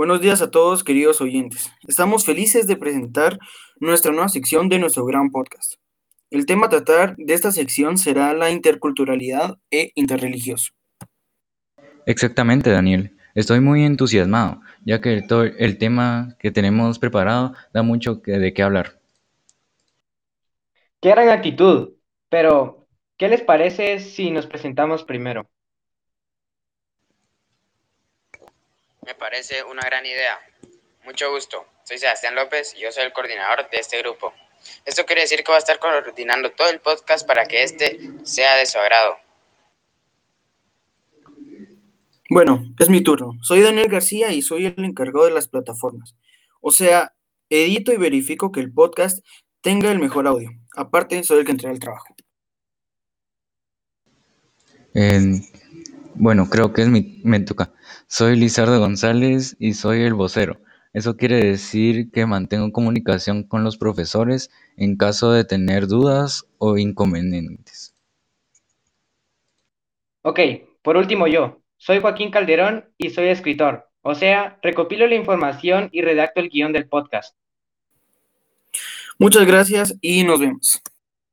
Buenos días a todos, queridos oyentes. Estamos felices de presentar nuestra nueva sección de nuestro gran podcast. El tema a tratar de esta sección será la interculturalidad e interreligioso. Exactamente, Daniel. Estoy muy entusiasmado, ya que todo el tema que tenemos preparado da mucho que- de qué hablar. Qué gran actitud, pero ¿qué les parece si nos presentamos primero? Parece una gran idea. Mucho gusto. Soy Sebastián López y yo soy el coordinador de este grupo. Esto quiere decir que voy a estar coordinando todo el podcast para que este sea de su agrado. Bueno, es mi turno. Soy Daniel García y soy el encargado de las plataformas. O sea, edito y verifico que el podcast tenga el mejor audio. Aparte, soy el que entrega el trabajo. En- bueno, creo que es mi, me toca. Soy Lizardo González y soy el vocero. Eso quiere decir que mantengo comunicación con los profesores en caso de tener dudas o inconvenientes. Ok, por último yo. Soy Joaquín Calderón y soy escritor. O sea, recopilo la información y redacto el guion del podcast. Muchas gracias y nos vemos.